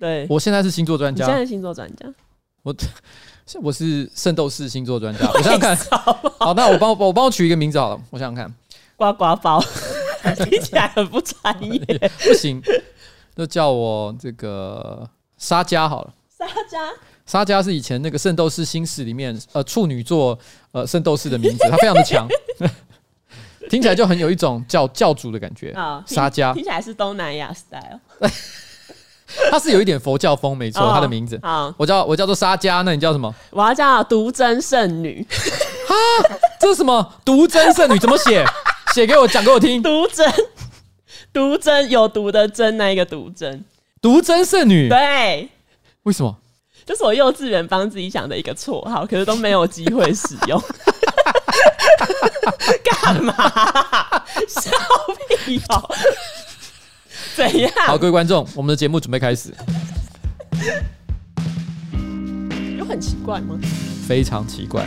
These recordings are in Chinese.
对，我现在是星座专家。你现在是星座专家，我 我是圣斗士星座专家。我想想看，好，那我帮我帮我取一个名字好了。我想想看，呱呱包，听起来很不专业。不行，就叫我这个沙加好了。沙加，沙加是以前那个圣斗士星矢里面呃处女座呃圣斗士的名字，他非常的强。听起来就很有一种教教主的感觉啊！沙加听起来是东南亚 style，他是有一点佛教风，没错，他的名字啊，我叫我叫做沙迦，那你叫什么？我要叫独真圣女。哈，这是什么？独真圣女怎么写？写给我讲给我听。独真，独真有毒的真，那一个独真？独真圣女？对，为什么？这是我幼稚园帮自己想的一个绰号，可是都没有机会使用。干嘛？笑屁哦！怎样？好，各位观众，我们的节目准备开始。有很奇怪吗？非常奇怪。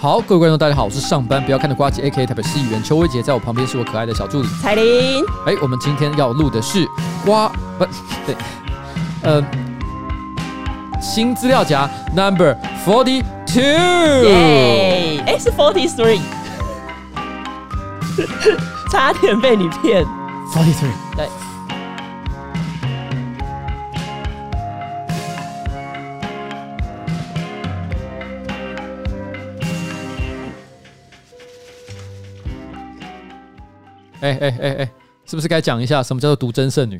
好，各位观众，大家好，我是上班不要看的瓜吉 A.K.A 台北市议员邱威杰，在我旁边是我可爱的小助理彩玲。哎，我们今天要录的是瓜不对，呃，新资料夹 Number Forty Two。耶，哎，是 Forty Three，差点被你骗。Forty Three，对。哎哎哎哎，是不是该讲一下什么叫做独真圣女？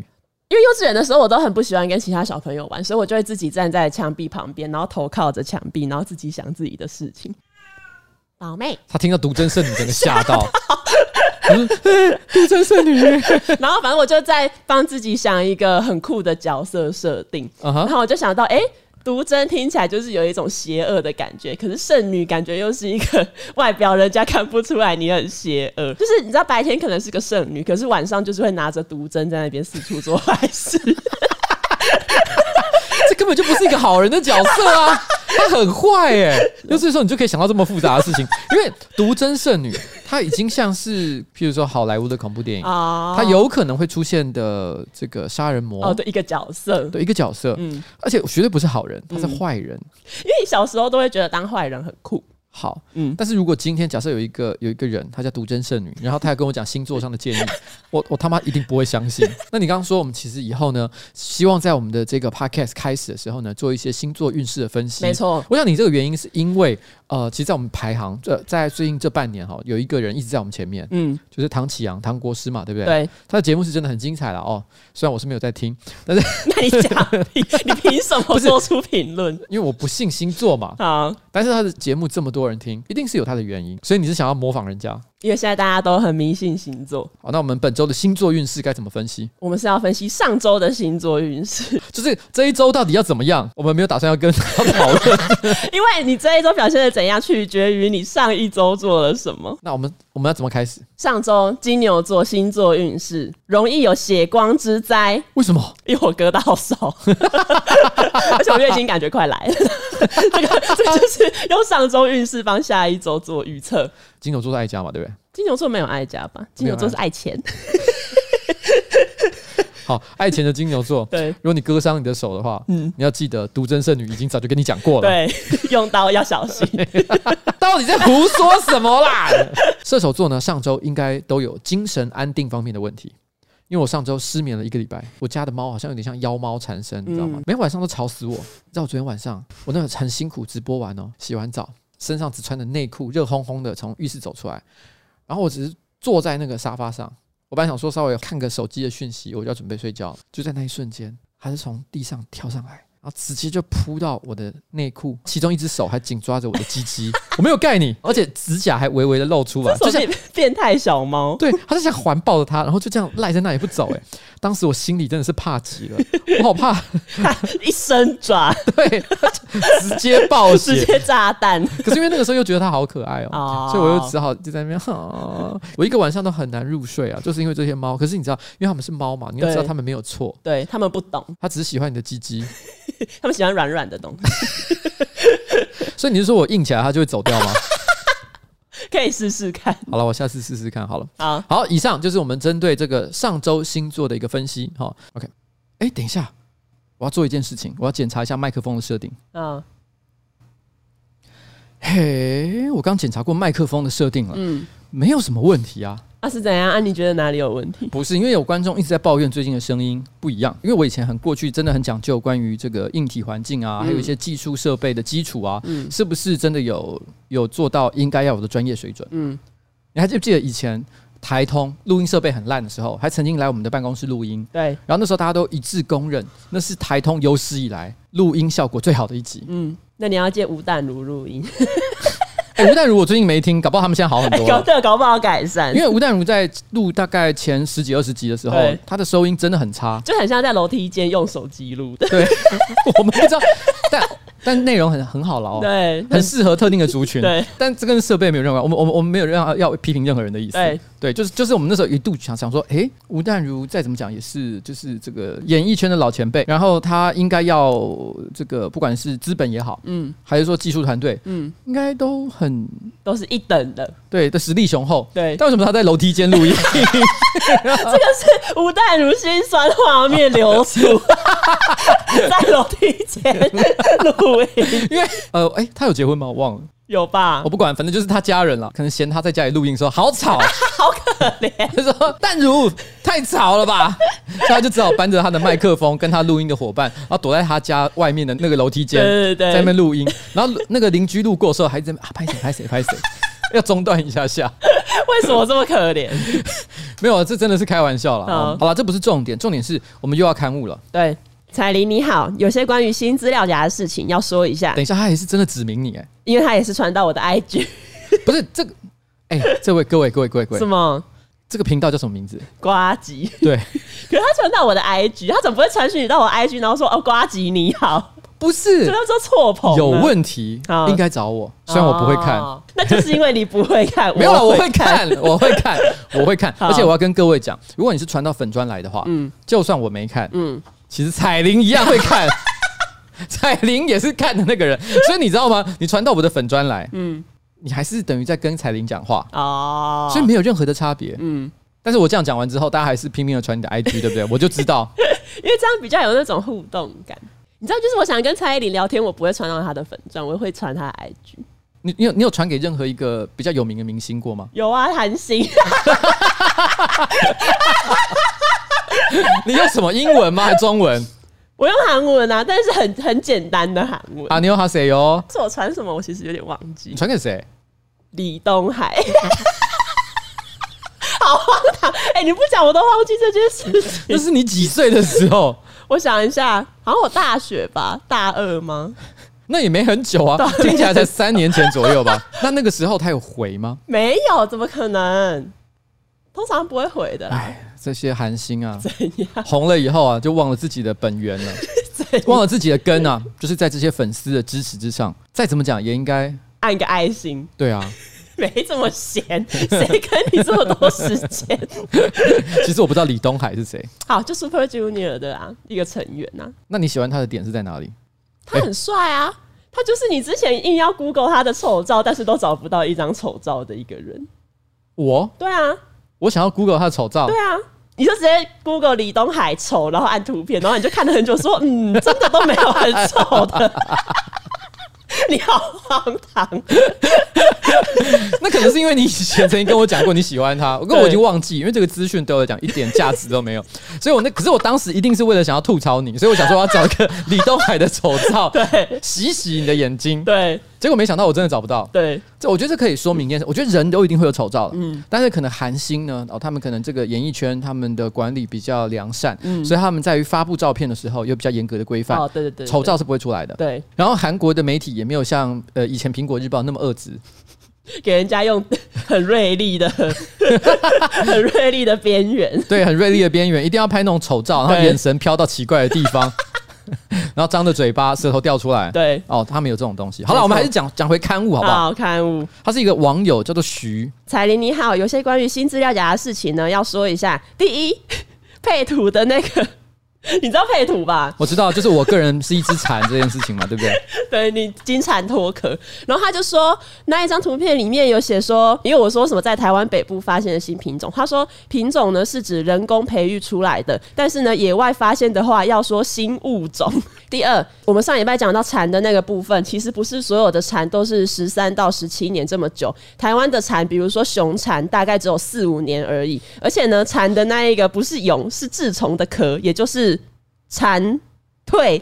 因为幼稚园的时候，我都很不喜欢跟其他小朋友玩，所以我就会自己站在墙壁旁边，然后头靠着墙壁，然后自己想自己的事情。宝妹，他听到独真圣女，整个吓到，独真圣女。然后反正我就在帮自己想一个很酷的角色设定，uh huh. 然后我就想到，哎、欸。毒针听起来就是有一种邪恶的感觉，可是圣女感觉又是一个外表人家看不出来你很邪恶，就是你知道白天可能是个圣女，可是晚上就是会拿着毒针在那边四处做坏事。本就不是一个好人的角色啊！他很坏哎，就是说你就可以想到这么复杂的事情，因为独真圣女她已经像是，譬如说好莱坞的恐怖电影啊，她有可能会出现的这个杀人魔哦，对一个角色，对一个角色，嗯，而且绝对不是好人，他是坏人，因为你小时候都会觉得当坏人很酷。好，嗯，但是如果今天假设有一个有一个人，他叫独真圣女，然后他要跟我讲星座上的建议，我我他妈一定不会相信。那你刚刚说我们其实以后呢，希望在我们的这个 podcast 开始的时候呢，做一些星座运势的分析。没错，我想你这个原因是因为呃，其实，在我们排行这在最近这半年哈，有一个人一直在我们前面，嗯，就是唐启阳唐国师嘛，对不对？对，他的节目是真的很精彩了哦。虽然我是没有在听，但是 那你讲，你你凭什么做出评论？因为我不信星座嘛。啊，但是他的节目这么多人听，一定是有他的原因。所以你是想要模仿人家？因为现在大家都很迷信星座。好，那我们本周的星座运势该怎么分析？我们是要分析上周的星座运势，就是这一周到底要怎么样？我们没有打算要跟他讨论，因为你这一周表现的怎样，取决于你上一周做了什么。那我们我们要怎么开始？上周金牛座星座运势容易有血光之灾，为什么？因为我割到手，而且我月经感觉快来了。这个这个就是用上周运势帮下一周做预测。金牛座是爱家嘛，对不对？金牛座没有爱家吧？金牛座是爱钱。好，爱钱的金牛座。对，如果你割伤你的手的话，嗯，你要记得，独真圣女已经早就跟你讲过了。对，用刀要小心。到底在胡说什么啦？射手座呢，上周应该都有精神安定方面的问题，因为我上周失眠了一个礼拜，我家的猫好像有点像妖猫缠身，你知道吗？嗯、每天晚上都吵死我。你知道我昨天晚上我那个很辛苦直播完哦，洗完澡。身上只穿着内裤，热烘烘的从浴室走出来，然后我只是坐在那个沙发上，我本来想说稍微看个手机的讯息，我就要准备睡觉，就在那一瞬间，还是从地上跳上来。然后直接就扑到我的内裤，其中一只手还紧抓着我的鸡鸡，我没有盖你，而且指甲还微微的露出来，就像变态小猫。对，他就想环抱着它，然后就这样赖在那里不走。哎，当时我心里真的是怕极了，我好怕，一伸爪，对，直接爆血，直接炸弹。可是因为那个时候又觉得它好可爱哦，所以我又只好就在那边。我一个晚上都很难入睡啊，就是因为这些猫。可是你知道，因为他们是猫嘛，你要知道他们没有错，对他们不懂，他只是喜欢你的鸡鸡。他们喜欢软软的东西。所以你是说我硬起来，它就会走掉吗？可以试试看。好了，我下次试试看好了。好，好，以上就是我们针对这个上周星座的一个分析。好，OK。哎，等一下，我要做一件事情，我要检查一下麦克风的设定。嗯。嘿，我刚检查过麦克风的设定了，嗯，没有什么问题啊。啊是怎样啊？你觉得哪里有问题？不是，因为有观众一直在抱怨最近的声音不一样。因为我以前很过去真的很讲究关于这个硬体环境啊，嗯、还有一些技术设备的基础啊，嗯，是不是真的有有做到应该要有的专业水准？嗯，你还记不记得以前台通录音设备很烂的时候，还曾经来我们的办公室录音？对，然后那时候大家都一致公认，那是台通有史以来录音效果最好的一集。嗯，那你要借吴淡如录音？吴淡如，我最近没听，搞不好他们现在好很多。搞这搞不好改善，因为吴淡如在录大概前十几二十集的时候，他的收音真的很差，就很像在楼梯间用手机录的。对，我们不知道，但。但内容很很好了哦，对，很适合特定的族群，对。但这跟设备没有任何，我们我们我们没有任何要批评任何人的意思，对，对，就是就是我们那时候一度想想说，哎，吴淡如再怎么讲也是就是这个演艺圈的老前辈，然后他应该要这个不管是资本也好，嗯，还是说技术团队，嗯，应该都很都是一等的，对，的实力雄厚，对。但为什么他在楼梯间录音？这个是吴淡如心酸画面流出，在楼梯间录音，因为。呃，哎、欸，他有结婚吗？我忘了，有吧？我不管，反正就是他家人了。可能嫌他在家里录音的时候好吵，好可怜。他说：“淡如太吵了吧？” 所以他就只好搬着他的麦克风，跟他录音的伙伴，然后躲在他家外面的那个楼梯间，在那边录音。然后那个邻居路过的时候，还在啊，拍谁拍谁拍谁，要中断一下下。为什么这么可怜？没有，这真的是开玩笑了。好，好了，这不是重点，重点是我们又要刊物了。对。彩铃你好，有些关于新资料夹的事情要说一下。等一下，他也是真的指名你哎，因为他也是传到我的 IG。不是这个，哎、欸，这位各位各位各位各位，什么？这个频道叫什么名字？瓜吉。对，可是他传到我的 IG，他怎么不会传讯你到我 IG，然后说哦瓜吉你好？不是，这叫做错捧，有问题，应该找我。虽然我不会看，哦、那就是因为你不会看。没有了，我会看，我会看，我会看。而且我要跟各位讲，如果你是传到粉专来的话，嗯，就算我没看，嗯。其实彩铃一样会看，彩铃也是看的那个人，所以你知道吗？你传到我的粉砖来，嗯，你还是等于在跟彩铃讲话哦，所以没有任何的差别，嗯。但是我这样讲完之后，大家还是拼命的传你的 IG，对不对？我就知道，因为这样比较有那种互动感。你知道，就是我想跟蔡依林聊天，我不会传到她的粉专，我会传她的 IG。你你有你有传给任何一个比较有名的明星过吗？有啊，韩星。你用什么英文吗？还是中文？我用韩文啊，但是很很简单的韩文啊。你用哈谁哟？是我传什么？我其实有点忘记。传给谁？李东海。好荒唐！哎、欸，你不讲我都忘记这件事情。那是你几岁的时候？我想一下，好像我大学吧，大二吗？那也没很久啊，听起来才三年前左右吧。那那个时候他有回吗？没有，怎么可能？通常不会回的。哎，这些寒星啊，怎样红了以后啊，就忘了自己的本源了，忘了自己的根啊，就是在这些粉丝的支持之上，再怎么讲也应该按个爱心。对啊，没这么闲，谁跟你这么多时间？其实我不知道李东海是谁。好，就 Super Junior 的啊，一个成员呐、啊。那你喜欢他的点是在哪里？他很帅啊，欸、他就是你之前硬要 Google 他的丑照，但是都找不到一张丑照的一个人。我？对啊。我想要 Google 他的丑照，对啊，你就直接 Google 李东海丑，然后按图片，然后你就看了很久，说嗯，真的都没有很丑的。你好荒唐！那可能是因为你以前曾经跟我讲过你喜欢他，我跟我已经忘记，因为这个资讯对我来讲一点价值都没有，所以我那可是我当时一定是为了想要吐槽你，所以我想说我要找一个李东海的丑照，对，洗洗你的眼睛，对。结果没想到我真的找不到。对，这我觉得这可以说明一件事。我觉得人都一定会有丑照的，嗯，但是可能韩星呢，哦，他们可能这个演艺圈他们的管理比较良善，嗯，所以他们在于发布照片的时候有比较严格的规范。哦，对对对，丑照是不会出来的。对，然后韩国的媒体也没有像呃以前苹果日报那么恶质，给人家用很锐利的、很锐利的边缘，对，很锐利的边缘，一定要拍那种丑照，然后眼神飘到奇怪的地方。然后张着嘴巴，舌头掉出来。对，哦，他们有这种东西。好了，我们还是讲讲回刊物好不好？好，刊物。他是一个网友，叫做徐彩玲，你好。有些关于新资料夹的事情呢，要说一下。第一，配图的那个 你知道配图吧？我知道，就是我个人是一只蝉这件事情嘛，对不对？对，你金蝉脱壳，然后他就说那一张图片里面有写说，因为我说什么在台湾北部发现的新品种，他说品种呢是指人工培育出来的，但是呢野外发现的话要说新物种。第二，我们上礼拜讲到蝉的那个部分，其实不是所有的蝉都是十三到十七年这么久，台湾的蝉，比如说雄蝉，大概只有四五年而已，而且呢蝉的那一个不是蛹，是稚虫的壳，也就是。蝉蜕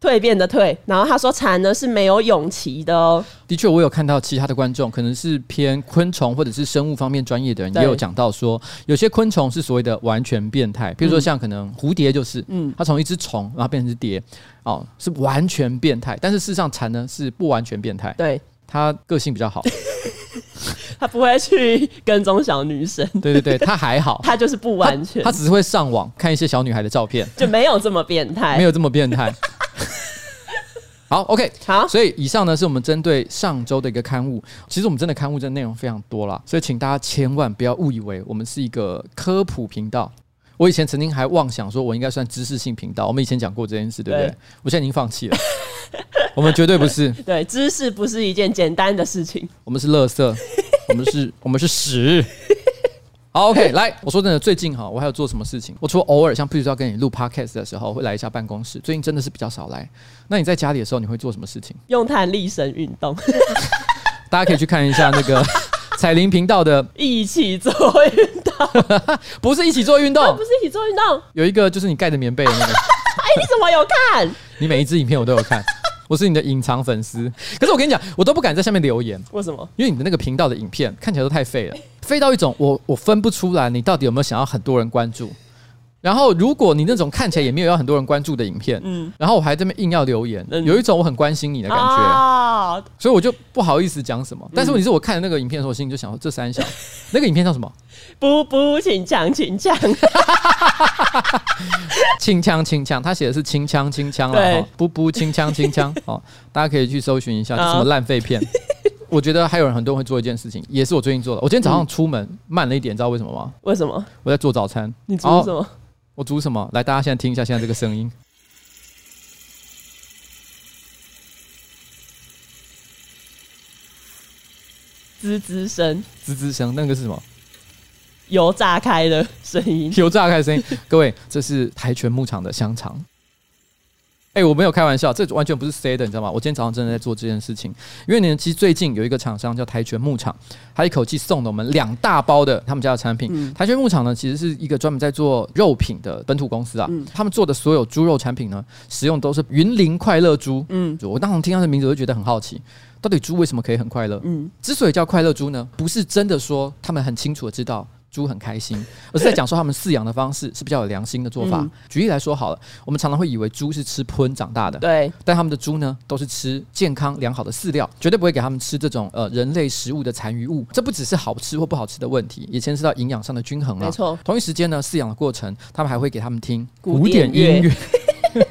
蜕变的蜕，然后他说蝉呢是没有勇气的哦。的确，我有看到其他的观众，可能是偏昆虫或者是生物方面专业的人，也有讲到说，有些昆虫是所谓的完全变态，比如说像可能蝴蝶就是，嗯，它从一只虫然后变成蝶，哦，是完全变态。但是事实上蝉呢是不完全变态，对，它个性比较好。他不会去跟踪小女生，对对对，他还好，他就是不完全，他只是会上网看一些小女孩的照片，就没有这么变态，没有这么变态。好，OK，好，所以以上呢是我们针对上周的一个刊物。其实我们真的刊物真的内容非常多啦，所以请大家千万不要误以为我们是一个科普频道。我以前曾经还妄想说，我应该算知识性频道。我们以前讲过这件事，对不对？对，我现在已经放弃了。我们绝对不是。对，知识不是一件简单的事情。我们是垃圾，我们是，我们是屎。好，OK，来，我说真的，最近哈，我还有做什么事情？我除了偶尔像譬如说要跟你录 Podcast 的时候，会来一下办公室。最近真的是比较少来。那你在家里的时候，你会做什么事情？用弹力绳运动。大家可以去看一下那个。彩铃频道的一起做运动，不是一起做运动，不是一起做运动。有一个就是你盖着棉被的那个。哎，你怎么有看？你每一支影片我都有看，我是你的隐藏粉丝。可是我跟你讲，我都不敢在下面留言。为什么？因为你的那个频道的影片看起来都太废了，废到一种我我分不出来你到底有没有想要很多人关注。然后，如果你那种看起来也没有要很多人关注的影片，嗯，然后我还这么硬要留言，有一种我很关心你的感觉，啊，所以我就不好意思讲什么。但是问题是我看了那个影片的时候，我心里就想说，这三小，那个影片叫什么？不不，轻枪轻枪，轻枪轻枪，他写的是轻枪轻枪了，不不，轻枪轻枪，哦，大家可以去搜寻一下，什么烂废片。我觉得还有人很多人会做一件事情，也是我最近做的。我今天早上出门慢了一点，知道为什么吗？为什么？我在做早餐。你做什么？我煮什么？来，大家现在听一下现在这个声音，滋滋声，滋滋声，那个是什么？油炸开的声音，油炸开的声音。各位，这是台泉牧场的香肠。哎、欸，我没有开玩笑，这完全不是 say 的，你知道吗？我今天早上真的在做这件事情，因为呢，其实最近有一个厂商叫台泉牧场，他一口气送了我们两大包的他们家的产品。嗯、台泉牧场呢，其实是一个专门在做肉品的本土公司啊。嗯、他们做的所有猪肉产品呢，使用都是云林快乐猪。嗯，我当时听到这名字，我就觉得很好奇，到底猪为什么可以很快乐？嗯，之所以叫快乐猪呢，不是真的说他们很清楚的知道。猪很开心，而是在讲说他们饲养的方式是比较有良心的做法。嗯、举例来说好了，我们常常会以为猪是吃喷长大的，对，但他们的猪呢都是吃健康良好的饲料，绝对不会给他们吃这种呃人类食物的残余物。这不只是好吃或不好吃的问题，也牵涉到营养上的均衡了。没错，同一时间呢，饲养的过程，他们还会给他们听古典音乐，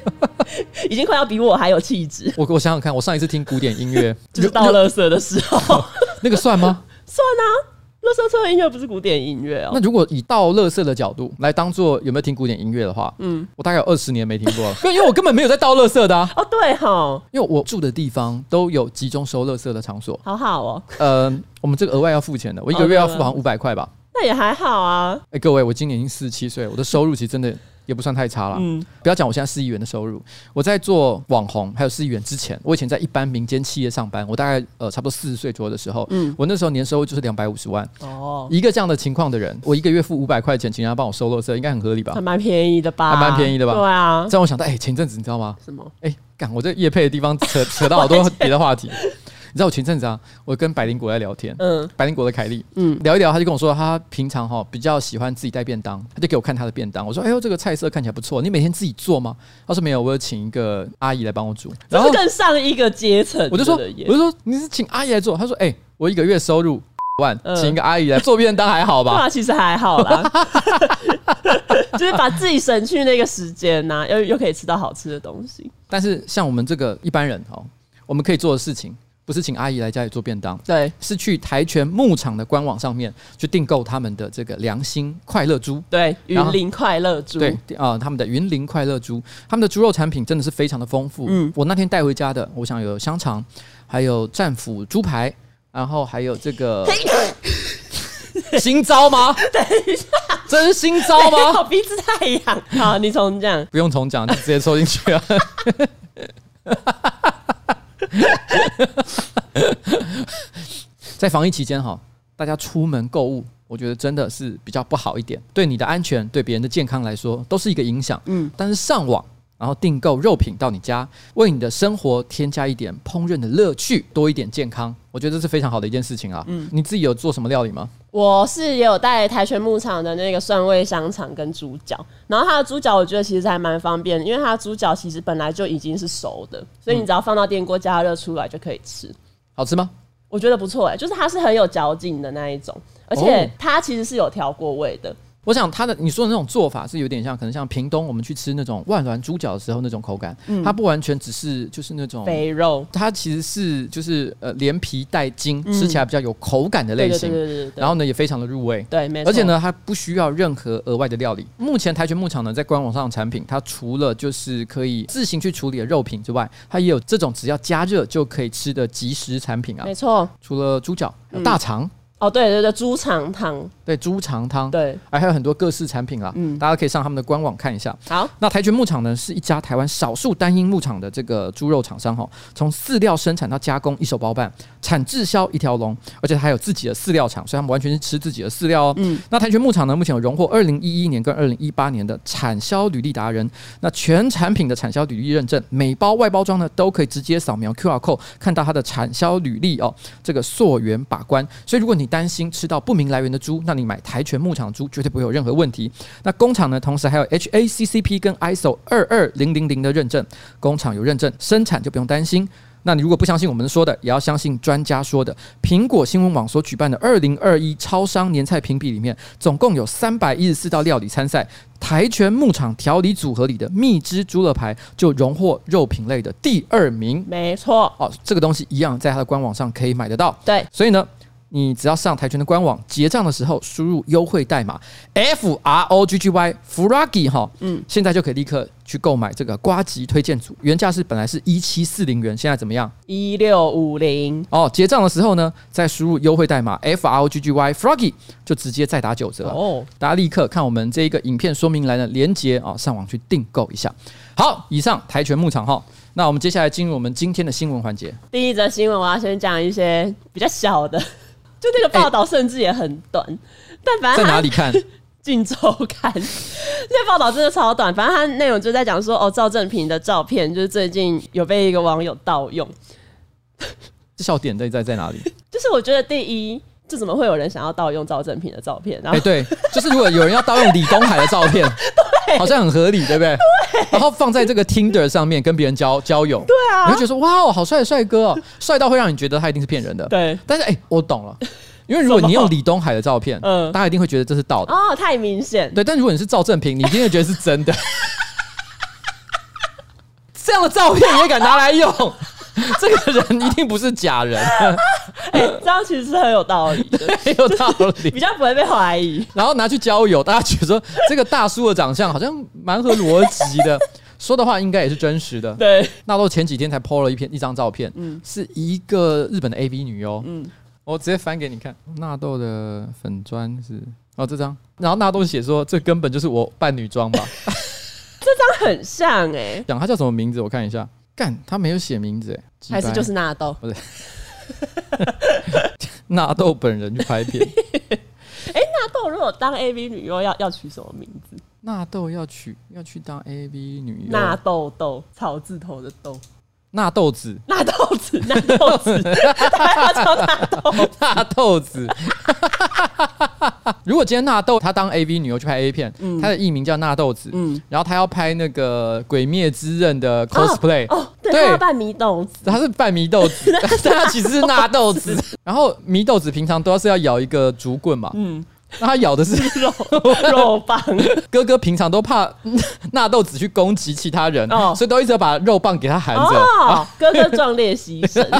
已经快要比我还有气质。我我想想看，我上一次听古典音乐 就是到垃圾的时候，那个算吗？算啊。垃圾车的音乐不是古典音乐哦。那如果以倒乐色的角度来当做有没有听古典音乐的话，嗯，我大概有二十年没听过了，因为我根本没有在倒乐色的啊。哦，对哈，因为我住的地方都有集中收乐色的场所。好好哦。呃，我们这个额外要付钱的，我一个月要付好像五百块吧。那也还好啊。哎，各位，我今年已经四十七岁，我的收入其实真的。也不算太差了。嗯，不要讲我现在四亿元的收入，我在做网红还有四亿元之前，我以前在一般民间企业上班，我大概呃差不多四十岁左右的时候，嗯，我那时候年收入就是两百五十万。哦，一个这样的情况的人，我一个月付五百块钱，请人家帮我收垃圾，应该很合理吧？还蛮便宜的吧？还蛮便宜的吧？对啊。这让我想到，哎、欸，前阵子你知道吗？什么？哎、欸，干我这夜配的地方扯 扯到好多别的话题。你知道我前阵子啊，我跟百灵果在聊天，嗯，百灵果的凯莉，嗯，聊一聊，他就跟我说，他平常哈比较喜欢自己带便当，他就给我看他的便当。我说，哎呦，这个菜色看起来不错，你每天自己做吗？他说没有，我有请一个阿姨来帮我煮。然后更上一个阶层，我就说，我就说你是请阿姨来做？他说，哎，我一个月收入 万，请一个阿姨来做便当还好吧？那其实还好啦，就是把自己省去那个时间呐，又又可以吃到好吃的东西。但是像我们这个一般人哦，我们可以做的事情。不是请阿姨来家里做便当，对，是去台泉牧场的官网上面去订购他们的这个良心快乐猪，对，云林快乐猪，对啊、呃，他们的云林快乐猪，他们的猪肉产品真的是非常的丰富。嗯，我那天带回家的，我想有香肠，还有战斧猪排，然后还有这个。新招吗？等一下，这是新招吗？我鼻子太痒。好，你重讲。不用重讲，就直接抽进去啊。在防疫期间哈，大家出门购物，我觉得真的是比较不好一点，对你的安全，对别人的健康来说，都是一个影响。嗯，但是上网。然后订购肉品到你家，为你的生活添加一点烹饪的乐趣，多一点健康，我觉得这是非常好的一件事情啊。嗯，你自己有做什么料理吗？我是也有带台泉牧场的那个蒜味香肠跟猪脚，然后它的猪脚我觉得其实还蛮方便，因为它的猪脚其实本来就已经是熟的，所以你只要放到电锅加热出来就可以吃。好吃吗？我觉得不错哎、欸，就是它是很有嚼劲的那一种，而且它其实是有调过味的。我想他的你说的那种做法是有点像，可能像屏东我们去吃那种万峦猪脚的时候那种口感，嗯，它不完全只是就是那种肥肉，它其实是就是呃连皮带筋，吃起来比较有口感的类型，对对对对，然后呢也非常的入味，对，没错，而且呢它不需要任何额外的料理。目前台泉牧场呢在官网上的产品，它除了就是可以自行去处理的肉品之外，它也有这种只要加热就可以吃的即食产品啊，没错，除了猪脚，大肠。哦，对对对，猪肠汤，对猪肠汤，对，还有很多各式产品啊，嗯，大家可以上他们的官网看一下。好，那台泉牧场呢，是一家台湾少数单一牧场的这个猪肉厂商哈，从饲料生产到加工一手包办，产制销一条龙，而且还有自己的饲料厂，所以他们完全是吃自己的饲料哦。嗯，那台泉牧场呢，目前有荣获二零一一年跟二零一八年的产销履历达人，那全产品的产销履历认证，每包外包装呢都可以直接扫描 QR code 看到它的产销履历哦，这个溯源把关。所以如果你担心吃到不明来源的猪，那你买台全牧场猪绝对不会有任何问题。那工厂呢，同时还有 HACCP 跟 ISO 二二零零零的认证，工厂有认证，生产就不用担心。那你如果不相信我们说的，也要相信专家说的。苹果新闻网所举办的二零二一超商年菜评比里面，总共有三百一十四道料理参赛，台全牧场调理组合里的蜜汁猪肋排就荣获肉品类的第二名。没错，哦，这个东西一样在它的官网上可以买得到。对，所以呢。你只要上跆拳的官网结账的时候，输入优惠代码 F R O G G Y Froggy 哈，嗯，现在就可以立刻去购买这个瓜吉推荐组，原价是本来是一七四零元，现在怎么样？一六五零哦。结账的时候呢，再输入优惠代码 F R O G G Y Froggy，就直接再打九折哦。大家立刻看我们这一个影片说明栏的连接啊，上网去订购一下。好，以上跆拳牧场哈，那我们接下来进入我们今天的新闻环节。第一则新闻，我要先讲一些比较小的。就那个报道甚至也很短，欸、但反正在哪里看？镜周刊 那报道真的超短，反正它内容就在讲说，哦，赵正平的照片就是最近有被一个网友盗用。这笑点在在在哪里？就是我觉得第一，这怎么会有人想要盗用赵正平的照片？然后、欸、对，就是如果有人要盗用李东海的照片。好像很合理，对不对？对。然后放在这个 Tinder 上面跟别人交交友，对啊，你会觉得说哇哦，好帅的帅哥哦，帅到会让你觉得他一定是骗人的。对。但是哎，我懂了，因为如果你用李东海的照片，嗯，大家一定会觉得这是盗的。哦，太明显。对，但如果你是赵正平，你一定会觉得是真的。这样的照片你也敢拿来用？这个人一定不是假人，哎、欸，这样其实是很有道理的，很有道理，比较不会被怀疑。然后拿去交友，大家觉得说这个大叔的长相好像蛮合逻辑的，说的话应该也是真实的。对，纳豆前几天才 po 了一篇一张照片，嗯，是一个日本的 AV 女优，嗯，我直接翻给你看，纳豆的粉砖是哦这张，然后纳豆写说这根本就是我扮女装吧，这张很像哎、欸，讲他叫什么名字？我看一下。干，他没有写名字哎，还是就是纳豆？不是，纳豆本人去拍片。哎、欸，纳豆如果当 AV 女优要要取什么名字？纳豆要取要去当 AV 女优？纳豆豆草字头的豆。纳豆子，纳豆子，纳豆子，他叫纳豆，纳豆子。如果今天纳豆他当 AV 女优去拍 A 片，他的艺名叫纳豆子，嗯，然后他要拍那个《鬼灭之刃》的 cosplay，哦，对，扮迷豆子，他是扮迷豆子，但他其实是纳豆子。然后迷豆子平常都是要咬一个竹棍嘛，嗯。那他咬的是肉 肉棒，哥哥平常都怕 纳豆子去攻击其他人，哦、所以都一直把肉棒给他含着。哦、哥哥壮烈牺牲。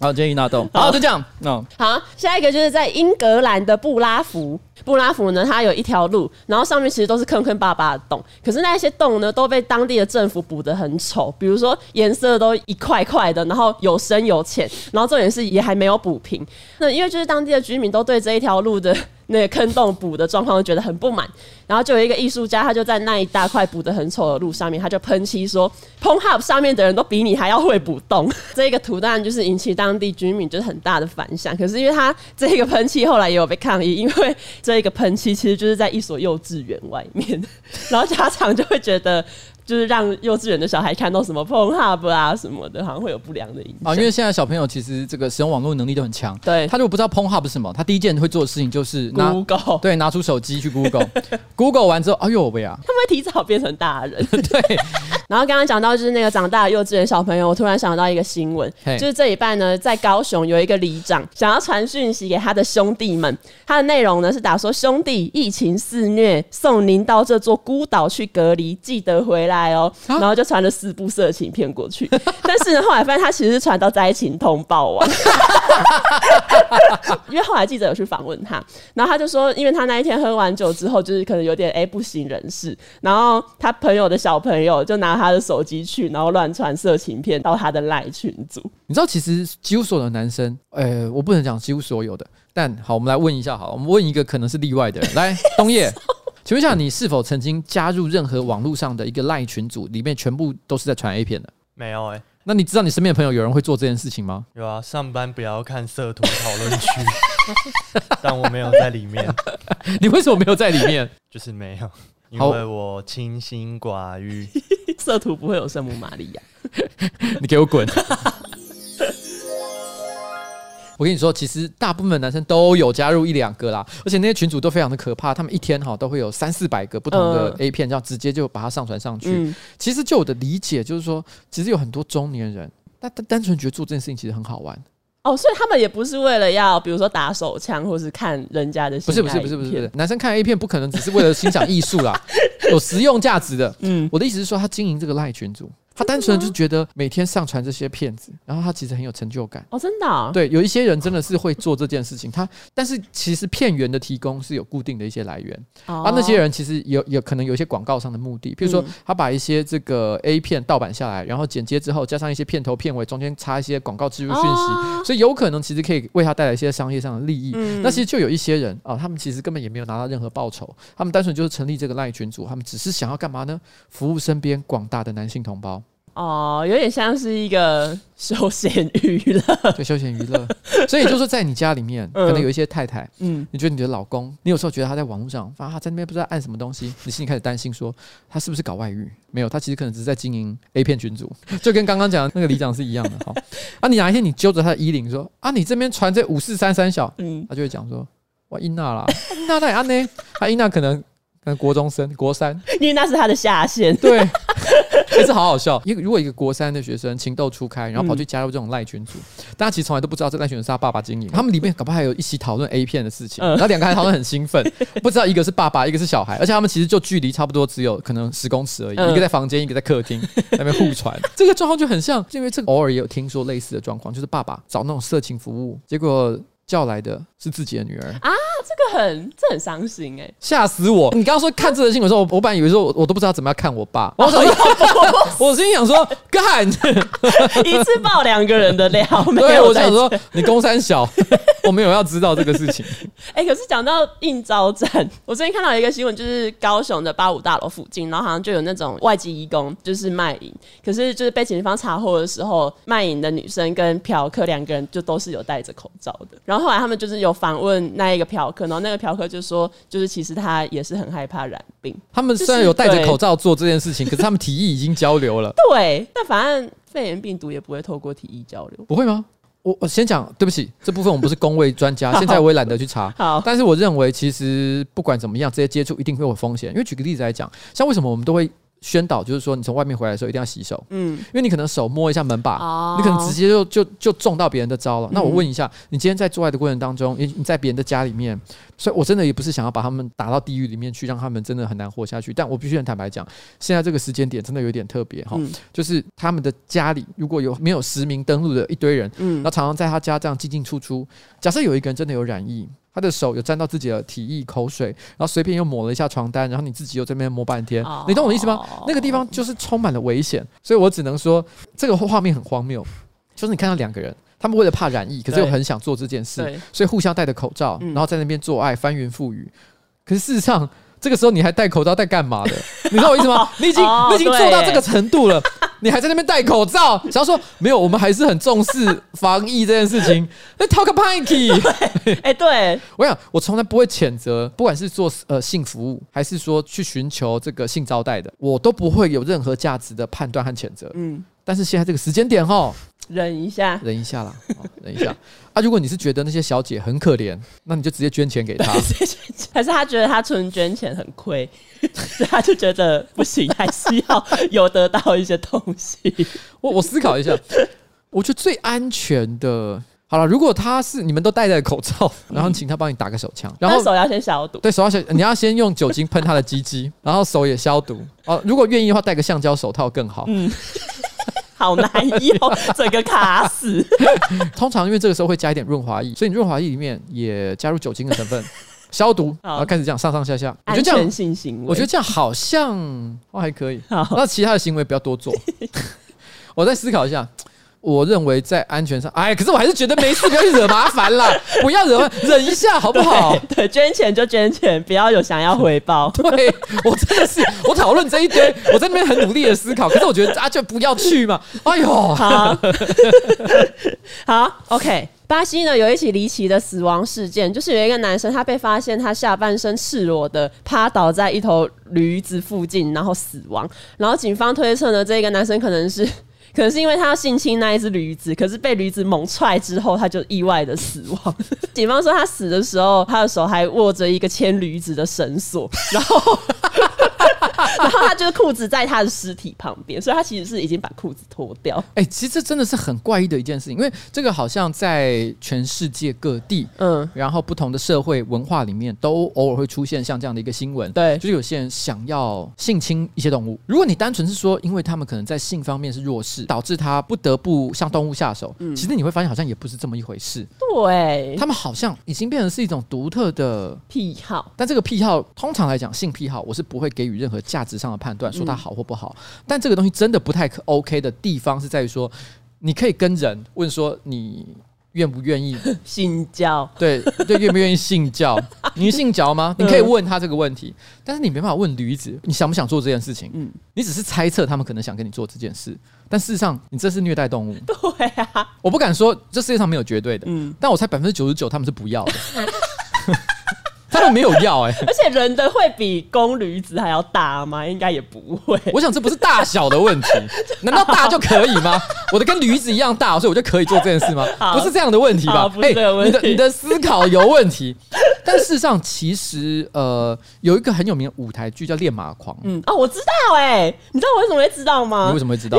好，建议纳豆。好，就这样。嗯，好，下一个就是在英格兰的布拉福。布拉福呢，它有一条路，然后上面其实都是坑坑巴巴的洞，可是那些洞呢都被当地的政府补得很丑，比如说颜色都一块块的，然后有深有浅，然后重点是也还没有补平。那因为就是当地的居民都对这一条路的那个坑洞补的状况觉得很不满，然后就有一个艺术家，他就在那一大块补得很丑的路上面，他就喷漆说 p o n h u b 上面的人都比你还要会补洞。这一个图当然就是引起当地居民就是很大的反响，可是因为他这个喷漆后来也有被抗议，因为。这一个喷漆其实就是在一所幼稚园外面，然后家长就会觉得。就是让幼稚园的小孩看到什么 Pornhub 啊什么的，好像会有不良的影响。啊，因为现在小朋友其实这个使用网络能力都很强。对，他如果不知道 Pornhub 是什么，他第一件会做的事情就是拿 Google，对，拿出手机去 Google，Google 完之后，哎呦喂啊，他们会提早变成大人。对。然后刚刚讲到就是那个长大的幼稚园小朋友，我突然想到一个新闻，就是这一半呢，在高雄有一个里长想要传讯息给他的兄弟们，他的内容呢是打说兄弟，疫情肆虐，送您到这座孤岛去隔离，记得回来哦。然后就传了四部色情片过去，但是呢，后来发现他其实是传到灾情通报网，因为后来记者有去访问他，然后他就说，因为他那一天喝完酒之后，就是可能有点哎不省人事，然后他朋友的小朋友就拿他的手机去，然后乱传色情片到他的赖群组。你知道，其实几乎所有的男生，呃，我不能讲几乎所有的，但好，我们来问一下，好，我们问一个可能是例外的人，来，东叶。请问一下，你是否曾经加入任何网络上的一个赖群组，里面全部都是在传 A 片的？没有哎、欸。那你知道你身边的朋友有人会做这件事情吗？有啊，上班不要看色图讨论区，但我没有在里面。你为什么没有在里面？就是没有，因为我清心寡欲。色图不会有圣母玛利亚。你给我滚！我跟你说，其实大部分男生都有加入一两个啦，而且那些群主都非常的可怕，他们一天哈都会有三四百个不同的 A 片，这样直接就把它上传上去。嗯、其实就我的理解，就是说，其实有很多中年人，他单纯觉得做这件事情其实很好玩。哦，所以他们也不是为了要，比如说打手枪，或是看人家的。不是不是不是不是不是，男生看 A 片不可能只是为了欣赏艺术啦，有实用价值的。嗯，我的意思是说，他经营这个赖群组。他单纯就是觉得每天上传这些片子，然后他其实很有成就感哦，真的、哦。对，有一些人真的是会做这件事情。他但是其实片源的提供是有固定的一些来源，哦、啊，那些人其实有有可能有一些广告上的目的，譬如说他把一些这个 A 片盗版下来，然后剪接之后加上一些片头片尾，中间插一些广告植入讯息，哦、所以有可能其实可以为他带来一些商业上的利益。嗯、那其实就有一些人啊，他们其实根本也没有拿到任何报酬，他们单纯就是成立这个赖群组，他们只是想要干嘛呢？服务身边广大的男性同胞。哦，有点像是一个休闲娱乐，对，休闲娱乐。所以就是在你家里面，可能有一些太太，嗯，你觉得你的老公，你有时候觉得他在网络上，他在那边不知道按什么东西，你心里开始担心说，他是不是搞外遇？没有，他其实可能只是在经营 A 片群组，就跟刚刚讲的那个里长是一样的。好，啊，你哪一天你揪着他的衣领说，啊，你这边传这五四三三小，嗯，他就会讲说，哇，英娜啦，英娜在安呢，他英娜可能。跟国中生，国三，因为那是他的下线。对，也是好好笑。一个如果一个国三的学生情窦初开，然后跑去加入这种赖群组，大家其实从来都不知道这赖群组是他爸爸经营。他们里面搞不好还有一起讨论 A 片的事情，然后两个还讨论很兴奋，不知道一个是爸爸，一个是小孩，而且他们其实就距离差不多只有可能十公尺而已，一个在房间，一个在客厅 那边互传。这个状况就很像，因为这个偶尔也有听说类似的状况，就是爸爸找那种色情服务，结果。叫来的是自己的女儿。啊，这个很这很伤心哎、欸，吓死我！你刚刚说看这个新闻的时候，我我本来以为说我我都不知道怎么样看我爸，我想说，我心想说干，一次爆两个人的料，对，我想说你公三小，我没有要知道这个事情。哎、欸，可是讲到应招站，我最近看到一个新闻，就是高雄的八五大楼附近，然后好像就有那种外籍移工，就是卖淫，可是就是被警方查获的时候，卖淫的女生跟嫖客两个人就都是有戴着口罩的，然后。后来他们就是有访问那一个嫖客，然后那个嫖客就说，就是其实他也是很害怕染病。他们虽然有戴着口罩做这件事情，可是他们体液已经交流了。对，但反正肺炎病毒也不会透过体液交流，不会吗？我我先讲，对不起，这部分我们不是公卫专家，现在我也懒得去查。好，但是我认为其实不管怎么样，这些接触一定会有风险。因为举个例子来讲，像为什么我们都会。宣导，就是说你从外面回来的时候一定要洗手，嗯，因为你可能手摸一下门把，哦、你可能直接就就就中到别人的招了。嗯、那我问一下，你今天在做爱的过程当中，你你在别人的家里面，所以我真的也不是想要把他们打到地狱里面去，让他们真的很难活下去。但我必须很坦白讲，现在这个时间点真的有点特别哈，嗯、就是他们的家里如果有没有实名登录的一堆人，嗯，那常常在他家这样进进出出，假设有一个人真的有染疫。他的手有沾到自己的体液、口水，然后随便又抹了一下床单，然后你自己又在那边摸半天，你懂我的意思吗？那个地方就是充满了危险，所以我只能说这个画面很荒谬。就是你看到两个人，他们为了怕染疫，可是又很想做这件事，所以互相戴着口罩，然后在那边做爱，翻云覆雨。可是事实上，这个时候你还戴口罩戴干嘛的？你知道我意思吗？你已经你已经做到这个程度了。你还在那边戴口罩，想要说没有，我们还是很重视防疫这件事情。那 talk pinky，哎，对我想，我从来不会谴责，不管是做呃性服务，还是说去寻求这个性招待的，我都不会有任何价值的判断和谴责。嗯，但是现在这个时间点哈。忍一下，忍一下啦，忍一下啊！如果你是觉得那些小姐很可怜，那你就直接捐钱给她。还是他觉得他纯捐钱很亏，所以他就觉得不行，还是要有得到一些东西。我我思考一下，我觉得最安全的，好了，如果他是你们都戴着口罩，然后请他帮你打个手枪，然后手要先消毒，对，手要先，你要先用酒精喷他的鸡鸡，然后手也消毒哦。如果愿意的话，戴个橡胶手套更好。嗯。好难用，整个卡死。通常因为这个时候会加一点润滑液，所以你润滑液里面也加入酒精的成分，消毒，然后开始这样上上下下。我觉得这样，性行为，我觉得这样好像哦还可以。那其他的行为不要多做。我再思考一下。我认为在安全上，哎，可是我还是觉得没事，不要去惹麻烦啦，不要惹，忍一下好不好？对，对，捐钱就捐钱，不要有想要回报。对，我真的是，我讨论这一堆，我在那边很努力的思考，可是我觉得啊，就不要去嘛。哎呦，好，好，OK。巴西呢有一起离奇的死亡事件，就是有一个男生他被发现他下半身赤裸的趴倒在一头驴子附近，然后死亡。然后警方推测呢，这个男生可能是。可能是因为他要性侵那一只驴子，可是被驴子猛踹之后，他就意外的死亡。警方说他死的时候，他的手还握着一个牵驴子的绳索，然后。然后他就是裤子在他的尸体旁边，所以他其实是已经把裤子脱掉。哎、欸，其实这真的是很怪异的一件事情，因为这个好像在全世界各地，嗯，然后不同的社会文化里面都偶尔会出现像这样的一个新闻。对，就是有些人想要性侵一些动物。如果你单纯是说，因为他们可能在性方面是弱势，导致他不得不向动物下手，嗯，其实你会发现好像也不是这么一回事。对，他们好像已经变成是一种独特的癖好。但这个癖好，通常来讲，性癖好，我是不会给予任何价值上的判断，说它好或不好。嗯、但这个东西真的不太可 OK 的地方是在于说，你可以跟人问说你愿不愿意 性教？对对，愿不愿意性交？你性交吗？你可以问他这个问题，但是你没办法问驴子，你想不想做这件事情？嗯，你只是猜测他们可能想跟你做这件事，但事实上你这是虐待动物。对啊，我不敢说这世界上没有绝对的，嗯，但我猜百分之九十九他们是不要的。他们没有要哎、欸，而且人的会比公驴子还要大吗？应该也不会。我想这不是大小的问题，难道大就可以吗？我的跟驴子一样大，所以我就可以做这件事吗？不是这样的问题吧？不是这个问题。欸、你的你的思考有问题。但事实上，其实呃，有一个很有名的舞台剧叫《恋马狂》。嗯哦，我知道哎、欸，你知道我为什么会知道吗？你为什么会知道？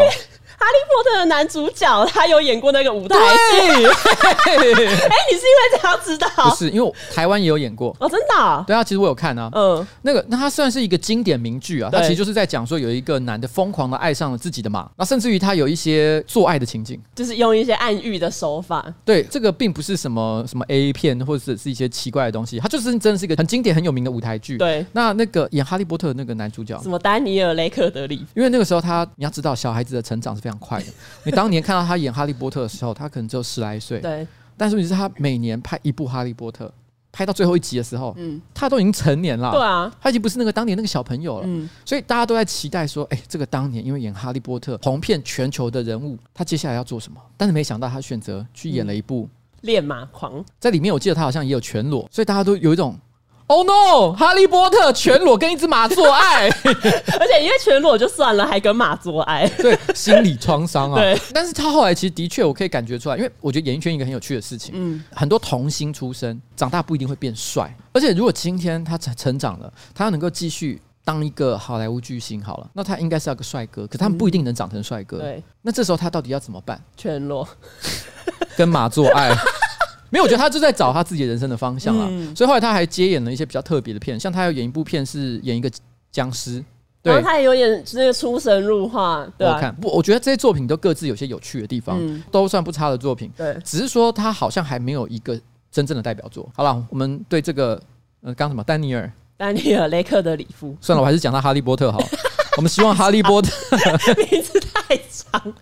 哈利波特的男主角，他有演过那个舞台剧。哎，你是因为这样知道？不是，因为台湾也有演过。哦，真的、啊？对啊，其实我有看啊。嗯，那个，那他算是一个经典名句啊。他其实就是在讲说，有一个男的疯狂的爱上了自己的马，那甚至于他有一些做爱的情景，就是用一些暗喻的手法。对，这个并不是什么什么 A 片或者是是一些奇怪的东西，他就是真的是一个很经典、很有名的舞台剧。对，那那个演哈利波特的那个男主角，什么丹尼尔雷克德里？因为那个时候他，你要知道，小孩子的成长是非常快的。你当年看到他演哈利波特的时候，他可能只有十来岁。对。但是你是他每年拍一部哈利波特，拍到最后一集的时候，嗯，他都已经成年了。对啊。他已经不是那个当年那个小朋友了。嗯。所以大家都在期待说，哎、欸，这个当年因为演哈利波特红遍全球的人物，他接下来要做什么？但是没想到他选择去演了一部《恋马狂》。在里面，我记得他好像也有全裸，所以大家都有一种。Oh no！哈利波特全裸跟一只马做爱，而且因为全裸就算了，还跟马做爱，对，心理创伤啊。对，但是他后来其实的确，我可以感觉出来，因为我觉得演艺圈一个很有趣的事情，嗯，很多童星出身长大不一定会变帅，而且如果今天他成成长了，他要能够继续当一个好莱坞巨星好了，那他应该是要个帅哥，可他们不一定能长成帅哥。对，那这时候他到底要怎么办？全裸，跟马做爱。没有，我觉得他就在找他自己人生的方向了。嗯、所以后来他还接演了一些比较特别的片，像他要演一部片是演一个僵尸，对，然后他也有演那个出神入化。对、啊，我看不，我觉得这些作品都各自有些有趣的地方，嗯、都算不差的作品。对，只是说他好像还没有一个真正的代表作。好了，我们对这个呃，刚什么丹尼尔，丹尼尔雷克的里夫，算了，我还是讲他哈利波特好。我们希望哈利波特 名字太长，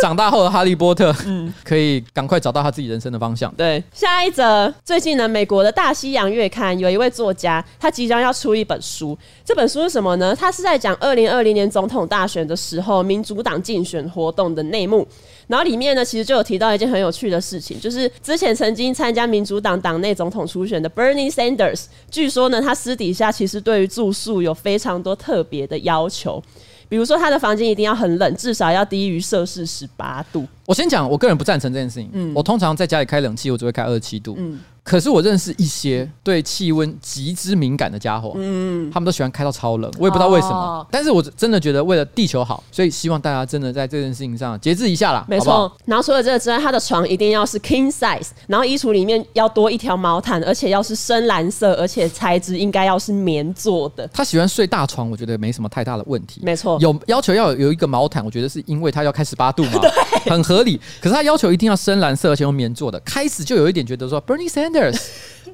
长大后的哈利波特，嗯，可以赶快找到他自己人生的方向。对，下一则，最近呢，美国的大西洋月刊有一位作家，他即将要出一本书。这本书是什么呢？他是在讲二零二零年总统大选的时候，民主党竞选活动的内幕。然后里面呢，其实就有提到一件很有趣的事情，就是之前曾经参加民主党党内总统初选的 Bernie Sanders，据说呢，他私底下其实对于住宿有非常多特别的要求，比如说他的房间一定要很冷，至少要低于摄氏十八度。我先讲，我个人不赞成这件事情。嗯，我通常在家里开冷气，我只会开二十七度。嗯。可是我认识一些对气温极之敏感的家伙，嗯，他们都喜欢开到超冷，我也不知道为什么。哦、但是我真的觉得为了地球好，所以希望大家真的在这件事情上节制一下啦。没错。然后除了这个之外，他的床一定要是 king size，然后衣橱里面要多一条毛毯，而且要是深蓝色，而且材质应该要是棉做的。他喜欢睡大床，我觉得没什么太大的问题。没错。有要求要有一个毛毯，我觉得是因为他要开十八度嘛，对，很合理。可是他要求一定要深蓝色，而且用棉做的，开始就有一点觉得说 Bernie Sanders。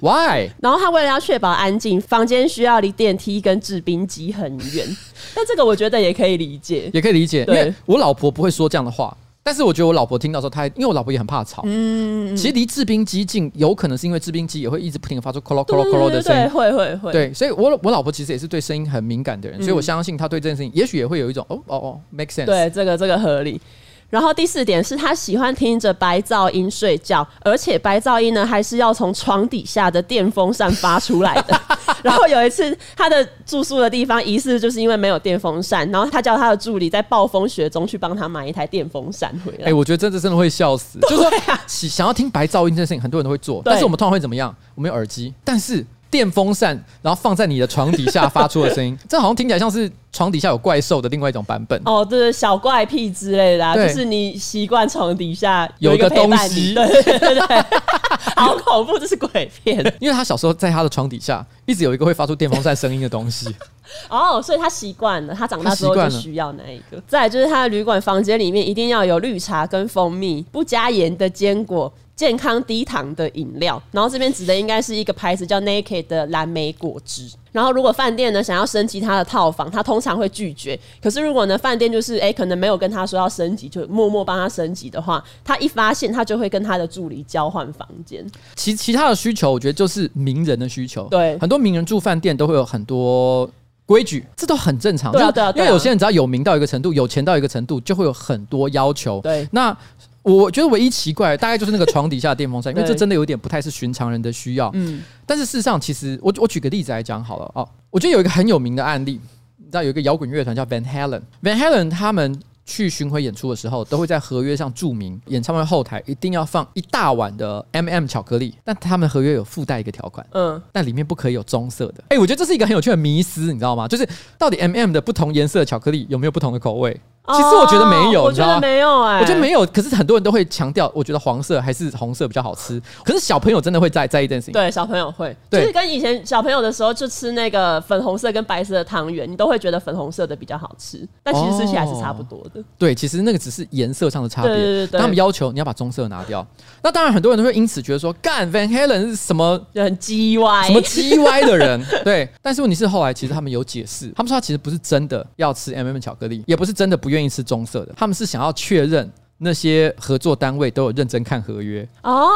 Why？然后他为了要确保安静，房间需要离电梯跟制冰机很远。但这个我觉得也可以理解，也可以理解。对，因为我老婆不会说这样的话，但是我觉得我老婆听到时候，她因为我老婆也很怕吵。嗯，其实离制冰机近，有可能是因为制冰机也会一直不停的发出咯咯咯咯的声音。对，会会会。对，所以我我老婆其实也是对声音很敏感的人，所以我相信她对这件事情，也许也会有一种哦哦哦，make sense。对，这个这个合理。然后第四点是他喜欢听着白噪音睡觉，而且白噪音呢还是要从床底下的电风扇发出来的。然后有一次他的住宿的地方疑似就是因为没有电风扇，然后他叫他的助理在暴风雪中去帮他买一台电风扇回来。哎、欸，我觉得真的真的会笑死，啊、就是说 想要听白噪音这件事情，很多人都会做，但是我们通常会怎么样？我们有耳机，但是。电风扇，然后放在你的床底下发出的声音，这好像听起来像是床底下有怪兽的另外一种版本。哦，对，小怪癖之类的，啊，就是你习惯床底下有一个东西，对对对，好恐怖，这是鬼片。因为他小时候在他的床底下一直有一个会发出电风扇声音的东西。哦，所以他习惯了，他长大之后就需要那一个。再来就是他的旅馆房间里面一定要有绿茶跟蜂蜜，不加盐的坚果。健康低糖的饮料，然后这边指的应该是一个牌子叫 Naked 的蓝莓果汁。然后如果饭店呢想要升级他的套房，他通常会拒绝。可是如果呢饭店就是哎可能没有跟他说要升级，就默默帮他升级的话，他一发现他就会跟他的助理交换房间。其其他的需求，我觉得就是名人的需求。对，很多名人住饭店都会有很多规矩，这都很正常。对啊，对啊，因为有些人只要有名到一个程度，有钱到一个程度，就会有很多要求。对，那。我觉得唯一奇怪，大概就是那个床底下的电风扇，因为这真的有点不太是寻常人的需要。嗯，但是事实上，其实我我举个例子来讲好了哦，我觉得有一个很有名的案例，你知道有一个摇滚乐团叫 Van Halen，Van Halen 他们去巡回演出的时候，都会在合约上注明，演唱会后台一定要放一大碗的 M&M 巧克力，但他们合约有附带一个条款，嗯，但里面不可以有棕色的。哎，我觉得这是一个很有趣的迷思，你知道吗？就是到底 M&M 的不同颜色的巧克力有没有不同的口味？其实我觉得没有，我觉得没有哎，我觉得没有。可是很多人都会强调，我觉得黄色还是红色比较好吃。可是小朋友真的会在在意这件事情。对，小朋友会，就是跟以前小朋友的时候就吃那个粉红色跟白色的汤圆，你都会觉得粉红色的比较好吃，但其实吃起来是差不多的。对，其实那个只是颜色上的差别。对对对。他们要求你要把棕色拿掉，那当然很多人都会因此觉得说，干 Van Halen 是什么很鸡歪，什么鸡歪的人。对，但是问题是后来其实他们有解释，他们说他其实不是真的要吃 M&M 巧克力，也不是真的不愿意吃棕色的。他们是想要确认那些合作单位都有认真看合约哦，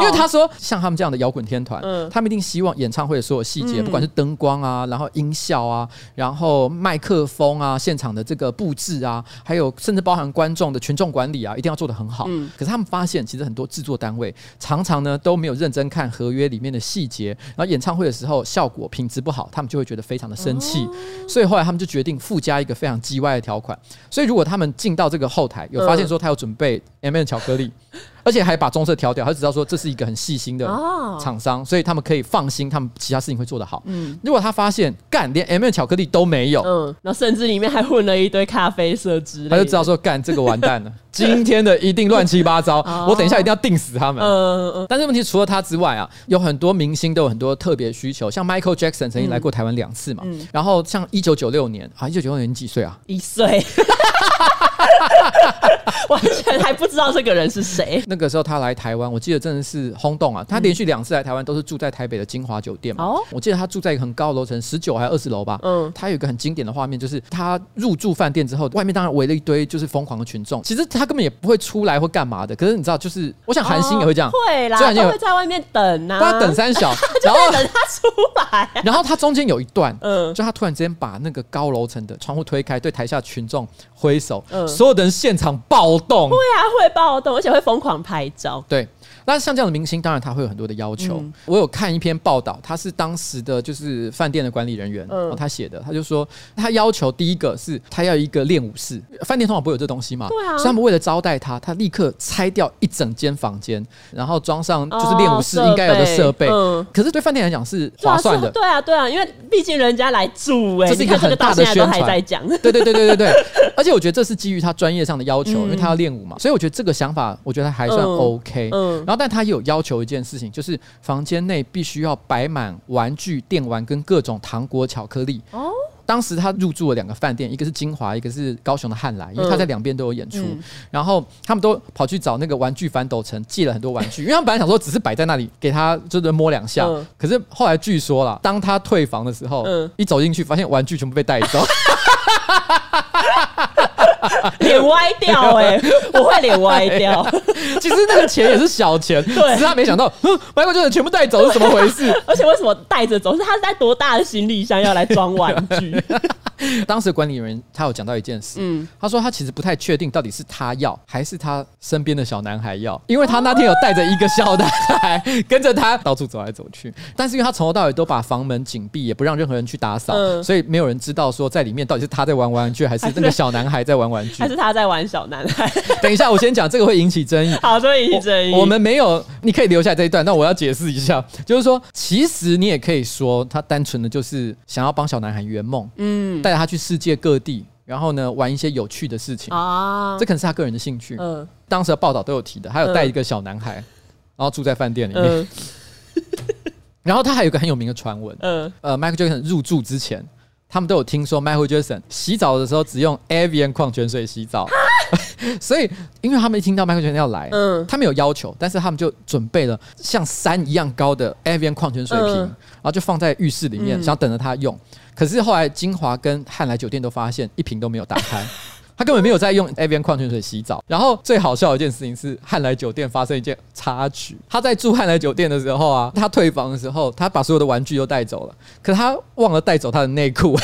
因为他说像他们这样的摇滚天团，嗯，他们一定希望演唱会的所有细节，不管是灯光啊，然后音效啊，然后麦克风啊，现场的这个布置啊，还有甚至包含观众的群众管理啊，一定要做得很好。嗯，可是他们发现，其实很多制作单位常常呢都没有认真看合约里面的细节，然后演唱会的时候效果品质不好，他们就会觉得非常的生气。所以后来他们就决定附加一个非常叽歪的条款，所以如果他们进到这个后台，有发现说他有准备 M&M 巧克力，而且还把棕色挑掉，他只知道说这是一个很细心的厂商，所以他们可以放心，他们其他事情会做得好。嗯，如果他发现干连 M&M 巧克力都没有，嗯，然后甚至里面还混了一堆咖啡色之类，他就知道说干这个完蛋了，今天的一定乱七八糟，我等一下一定要定死他们。嗯嗯嗯。但是问题除了他之外啊，有很多明星都有很多特别需求，像 Michael Jackson 曾经来过台湾两次嘛，然后像一九九六年啊，一九九六年你几岁啊？一岁。完全还不知道这个人是谁。那个时候他来台湾，我记得真的是轰动啊！他连续两次来台湾都是住在台北的金华酒店嘛。哦，我记得他住在一个很高的楼层，十九还是二十楼吧。嗯，他有一个很经典的画面，就是他入住饭店之后，外面当然围了一堆就是疯狂的群众。其实他根本也不会出来或干嘛的。可是你知道，就是我想韩星也会这样，会啦，就会在外面等啊，他等三小，然后等他出来。然后他中间有一段，嗯，就他突然之间把那个高楼层的窗户推开，对台下群众挥手，嗯，所有的人现场暴动。会啊，会暴动，而且会疯狂拍照。对。那像这样的明星，当然他会有很多的要求。嗯、我有看一篇报道，他是当时的就是饭店的管理人员，嗯、他写的，他就说他要求第一个是他要一个练舞室，饭店通常不会有这东西嘛，对啊，所以他们为了招待他，他立刻拆掉一整间房间，然后装上就是练舞室应该有的设备。哦、嗯，可是对饭店来讲是划算的，对啊，对啊，因为毕竟人家来住、欸，哎，这是一个很大的宣传。对对对对对对，而且我觉得这是基于他专业上的要求，嗯、因为他要练舞嘛，所以我觉得这个想法我觉得还算 OK。嗯，然后但他也有要求。一件事情，就是房间内必须要摆满玩具、电玩跟各种糖果、巧克力。哦，当时他入住了两个饭店，一个是金华，一个是高雄的汉来，因为他在两边都有演出。嗯、然后他们都跑去找那个玩具反斗城借了很多玩具，因为他们本来想说只是摆在那里给他就是摸两下，嗯、可是后来据说啦，当他退房的时候，嗯、一走进去发现玩具全部被带走。脸歪掉哎、欸，我会脸歪掉。其实那个钱也是小钱，对，只是他没想到，Michael 就是全部带走是怎么回事？而且为什么带着走？是他是带多大的行李箱要来装玩具？当时管理员他有讲到一件事，嗯，他说他其实不太确定到底是他要还是他身边的小男孩要，因为他那天有带着一个小男孩跟着他到处走来走去，但是因为他从头到尾都把房门紧闭，也不让任何人去打扫，嗯、所以没有人知道说在里面到底是他在玩玩具还是那个小男孩在玩玩具，还是他在玩小男孩。等一下，我先讲这个会引起争议，好，这会引起争议我。我们没有，你可以留下这一段，那我要解释一下，就是说，其实你也可以说他单纯的就是想要帮小男孩圆梦，嗯。带他去世界各地，然后呢，玩一些有趣的事情啊，这可能是他个人的兴趣。嗯，当时的报道都有提的，还有带一个小男孩，然后住在饭店里面。然后他还有一个很有名的传闻，嗯，呃，Michael Jackson 入住之前，他们都有听说 Michael Jackson 洗澡的时候只用 Avian 矿泉水洗澡，所以因为他们一听到 Michael Jackson 要来，嗯，他们有要求，但是他们就准备了像山一样高的 Avian 矿泉水瓶，然后就放在浴室里面，想等着他用。可是后来，金华跟汉来酒店都发现一瓶都没有打开，他根本没有在用 Avian 矿泉水洗澡。然后最好笑的一件事情是，汉来酒店发生一件插曲。他在住汉来酒店的时候啊，他退房的时候，他把所有的玩具都带走了，可他忘了带走他的内裤。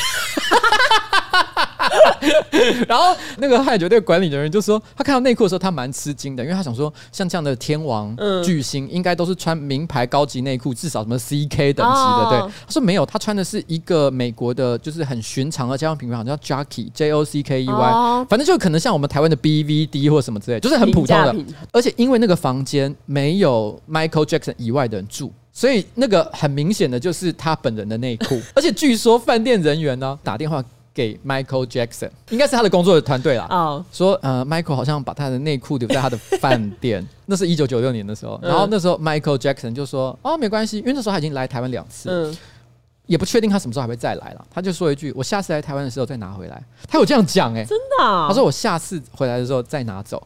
然后那个汉酒店管理人员就说，他看到内裤的时候，他蛮吃惊的，因为他想说，像这样的天王巨星，应该都是穿名牌高级内裤，至少什么 CK 等级的。对，他说没有，他穿的是一个美国的，就是很寻常的家用品牌，好像叫 Jockey J O C K E Y，反正就可能像我们台湾的 BVD 或什么之类，就是很普通的。而且因为那个房间没有 Michael Jackson 以外的人住，所以那个很明显的就是他本人的内裤。而且据说饭店人员呢打电话。给 Michael Jackson，应该是他的工作的团队啦。哦，说呃，Michael 好像把他的内裤留在他的饭店，那是一九九六年的时候。然后那时候 Michael Jackson 就说：“哦，没关系，因为那时候他已经来台湾两次，嗯，也不确定他什么时候还会再来了。”他就说一句：“我下次来台湾的时候再拿回来。”他有这样讲哎，真的？他说：“我下次回来的时候再拿走。”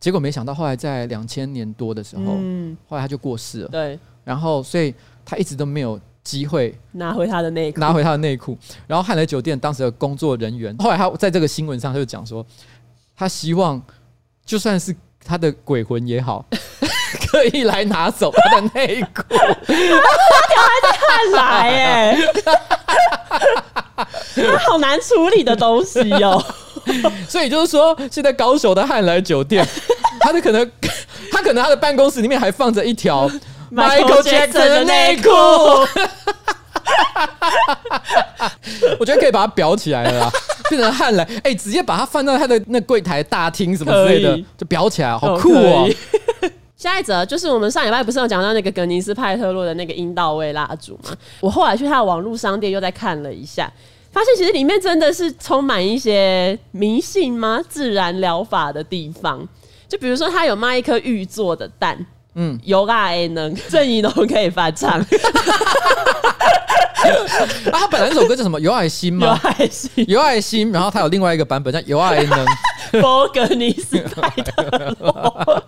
结果没想到后来在两千年多的时候，嗯，后来他就过世了。对，然后所以他一直都没有。机会拿回他的内裤，拿回他的内裤。然后汉来酒店当时的工作人员，后来他在这个新闻上他就讲说，他希望就算是他的鬼魂也好，可以来拿走他的内裤。他条还在汉来哎，他好难处理的东西哦。所以就是说，现在高手的汉来酒店，他的可能，他可能他的办公室里面还放着一条。Michael Jackson 的内裤，我觉得可以把它裱起来了啦，变成汉来，哎、欸，直接把它放到他的那柜台大厅什么之类的，就裱起来，好酷哦、喔！下一则就是我们上礼拜不是有讲到那个格尼斯派特洛的那个阴道味蜡烛吗？我后来去他的网络商店又再看了一下，发现其实里面真的是充满一些迷信吗？自然疗法的地方，就比如说他有卖一颗玉做的蛋，嗯，有爱能郑宜农可以翻唱。啊，他本来那首歌叫什么？有爱心吗？有爱心，有爱心。然后他有另外一个版本叫有爱能。波格尼斯派特洛，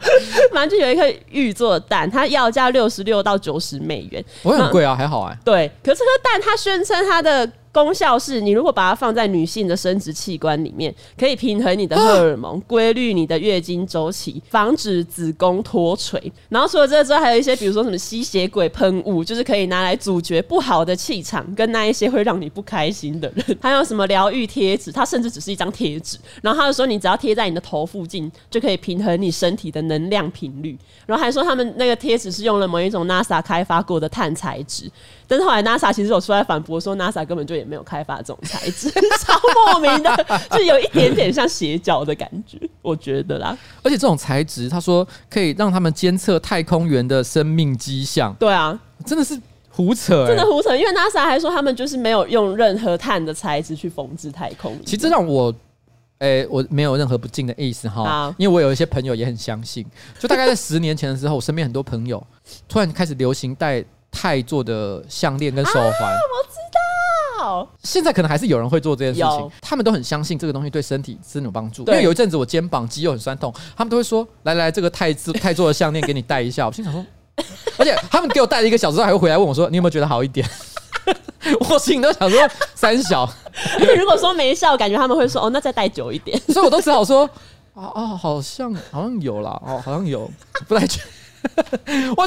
反正就有一颗玉做的蛋，它要价六十六到九十美元，不会很贵啊，还好哎。对，可是这颗蛋它宣称它的。功效是你如果把它放在女性的生殖器官里面，可以平衡你的荷尔蒙，规律你的月经周期，防止子宫脱垂。然后除了这个之外，还有一些比如说什么吸血鬼喷雾，就是可以拿来阻绝不好的气场跟那一些会让你不开心的人。还有什么疗愈贴纸，它甚至只是一张贴纸。然后他就说，你只要贴在你的头附近，就可以平衡你身体的能量频率。然后还说他们那个贴纸是用了某一种 NASA 开发过的碳材质。但是后来 NASA 其实有出来反驳说，NASA 根本就也没有开发这种材质，超莫名的，就有一点点像斜角的感觉，我觉得啦。而且这种材质，他说可以让他们监测太空员的生命迹象。对啊，真的是胡扯、欸，真的胡扯。因为 NASA 还说他们就是没有用任何碳的材质去缝制太空。其实这让我，哎、欸，我没有任何不敬的意思哈，因为我有一些朋友也很相信。就大概在十年前的时候，我身边很多朋友突然开始流行戴。钛做的项链跟手环，我知道。现在可能还是有人会做这件事情，他们都很相信这个东西对身体真的有帮助。对因为有一阵子我肩膀肌肉很酸痛，他们都会说：“来来，这个钛做钛做的项链给你戴一下。”我心想说，而且他们给我戴了一个小时后，还会回来问我说：“你有没有觉得好一点？” 我心里都想说三小。如果说没效，感觉他们会说：“哦，那再戴久一点。”所以我都只好说：“哦哦，好像好像有啦，哦，好像有，不太确。”我。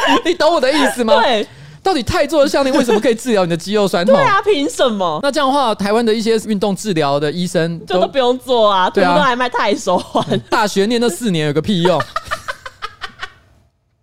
你懂我的意思吗？对，到底泰做的项链为什么可以治疗你的肌肉酸痛？对啊，凭什么？那这样的话，台湾的一些运动治疗的医生就都不用做啊，对啊，都还卖太手环。大学念那四年有个屁用？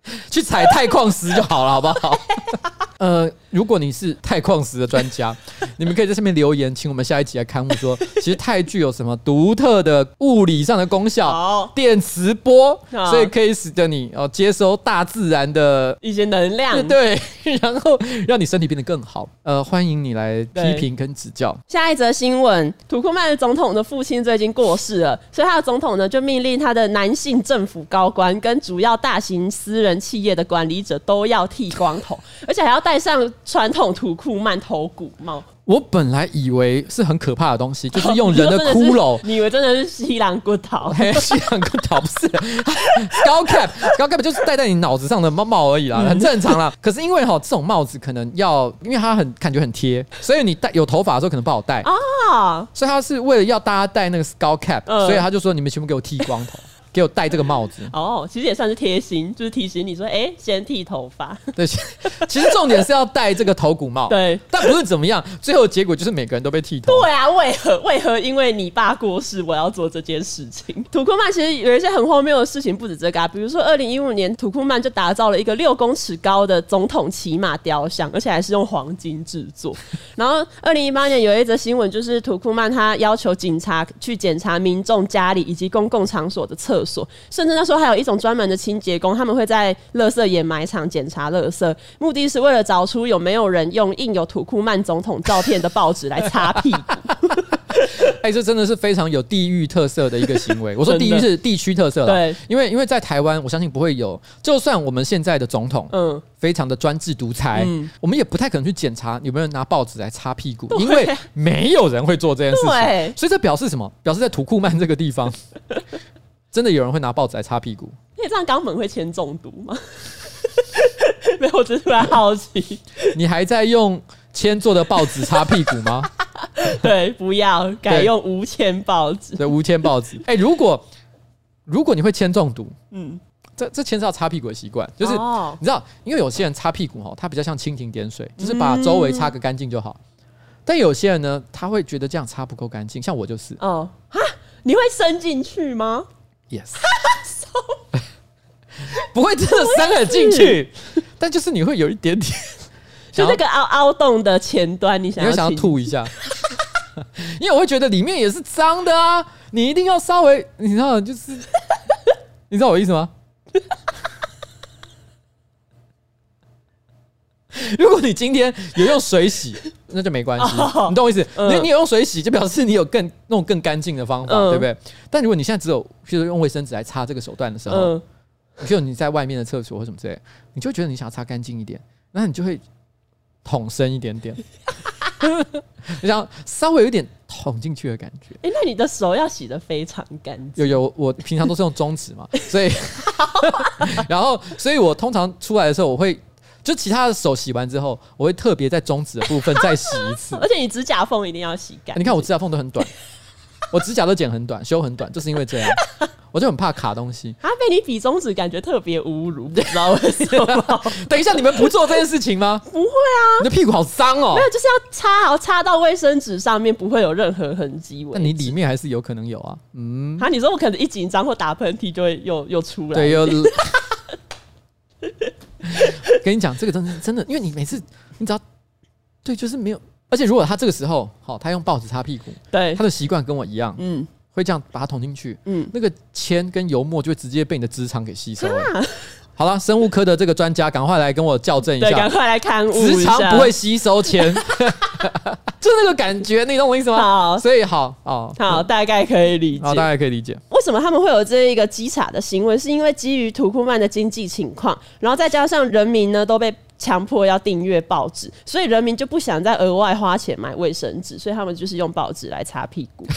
去采钛矿石就好了，好不好？呃，如果你是钛矿石的专家，你们可以在下面留言，请我们下一集来刊物说，其实钛具有什么独特的物理上的功效？好电磁波，所以可以使得你哦接收大自然的一些能量，对，然后让你身体变得更好。呃，欢迎你来批评跟指教。下一则新闻，土库曼的总统的父亲最近过世了，所以他的总统呢就命令他的男性政府高官跟主要大型私人企业的管理者都要剃光头，而且还要戴上传统土库曼头骨帽。我本来以为是很可怕的东西，就是用 人的骷髅。你以为真的是西兰骨头？西兰骨头不是，skull cap，skull cap 就是戴在你脑子上的帽帽而已啦，很正常啦。可是因为哈这种帽子可能要，因为它很感觉很贴，所以你戴有头发的时候可能不好戴啊。所以他是为了要大家戴那个 skull cap，所以他就说你们全部给我剃光头。给我戴这个帽子 哦，其实也算是贴心，就是提醒你说，哎、欸，先剃头发。对，其实重点是要戴这个头骨帽。对，但不论怎么样，最后结果就是每个人都被剃头。对啊，为何？为何？因为你爸过世，我要做这件事情。土库曼其实有一些很荒谬的事情，不止这个啊。比如说，二零一五年，土库曼就打造了一个六公尺高的总统骑马雕像，而且还是用黄金制作。然后，二零一八年有一则新闻，就是土库曼他要求警察去检查民众家里以及公共场所的厕所，甚至那时候还有一种专门的清洁工，他们会在垃圾掩埋场检查垃圾，目的是为了找出有没有人用印有土库曼总统照片的报纸来擦屁股。哎，这真的是非常有地域特色的一个行为。我说地域是地区特色了，对，因为因为在台湾，我相信不会有，就算我们现在的总统，嗯，非常的专制独裁，嗯，我们也不太可能去检查有没有人拿报纸来擦屁股，因为没有人会做这件事情。对，所以这表示什么？表示在土库曼这个地方。真的有人会拿报纸来擦屁股？你这样肛门会铅中毒吗？没有，我只是突然好奇。你还在用铅做的报纸擦屁股吗？对，不要改用无铅报纸。对，无铅报纸。哎、欸，如果如果你会铅中毒，嗯，这这牵涉到擦屁股的习惯，就是、哦、你知道，因为有些人擦屁股哈，他比较像蜻蜓点水，就是把周围擦个干净就好。嗯、但有些人呢，他会觉得这样擦不够干净，像我就是。哦，哈，你会伸进去吗 Yes，不会真的伸了进去，但就是你会有一点点，就那个凹凹洞的前端，你想要你想要吐一下，因为我会觉得里面也是脏的啊，你一定要稍微，你知道就是，你知道我意思吗？如果你今天有用水洗，那就没关系，你懂我意思？你你有用水洗，就表示你有更那种更干净的方法，对不对？但如果你现在只有，譬如用卫生纸来擦这个手段的时候，譬如你在外面的厕所或什么之类，你就觉得你想要擦干净一点，那你就会捅深一点点。你想稍微有点捅进去的感觉。哎、欸，那你的手要洗得非常干净。有有，我平常都是用中指嘛，所以 然后，所以我通常出来的时候，我会就其他的手洗完之后，我会特别在中指的部分再洗一次。而且你指甲缝一定要洗干净。你看我指甲缝都很短，我指甲都剪很短，修很短，就是因为这样。我就很怕卡东西。他被你比中指，感觉特别侮辱，不知道为什么。等一下，你们不做这件事情吗？不会啊，你的屁股好脏哦。没有，就是要擦好，擦到卫生纸上面不会有任何痕迹。那你里面还是有可能有啊。嗯。啊，你说我可能一紧张或打喷嚏就会又又出来。对，又。跟你讲，这个真的真的，因为你每次你只要对，就是没有。而且如果他这个时候好，他用报纸擦屁股，对，他的习惯跟我一样，嗯。会这样把它捅进去，嗯，那个铅跟油墨就会直接被你的直肠给吸收了。啊、好了，生物科的这个专家，赶快来跟我校正一下，赶快来看，直肠不会吸收铅，就那个感觉，你懂我意思吗？好，所以好哦，好，大概可以理解，好，大概可以理解。为什么他们会有这一个稽查的行为？是因为基于土库曼的经济情况，然后再加上人民呢都被强迫要订阅报纸，所以人民就不想再额外花钱买卫生纸，所以他们就是用报纸来擦屁股。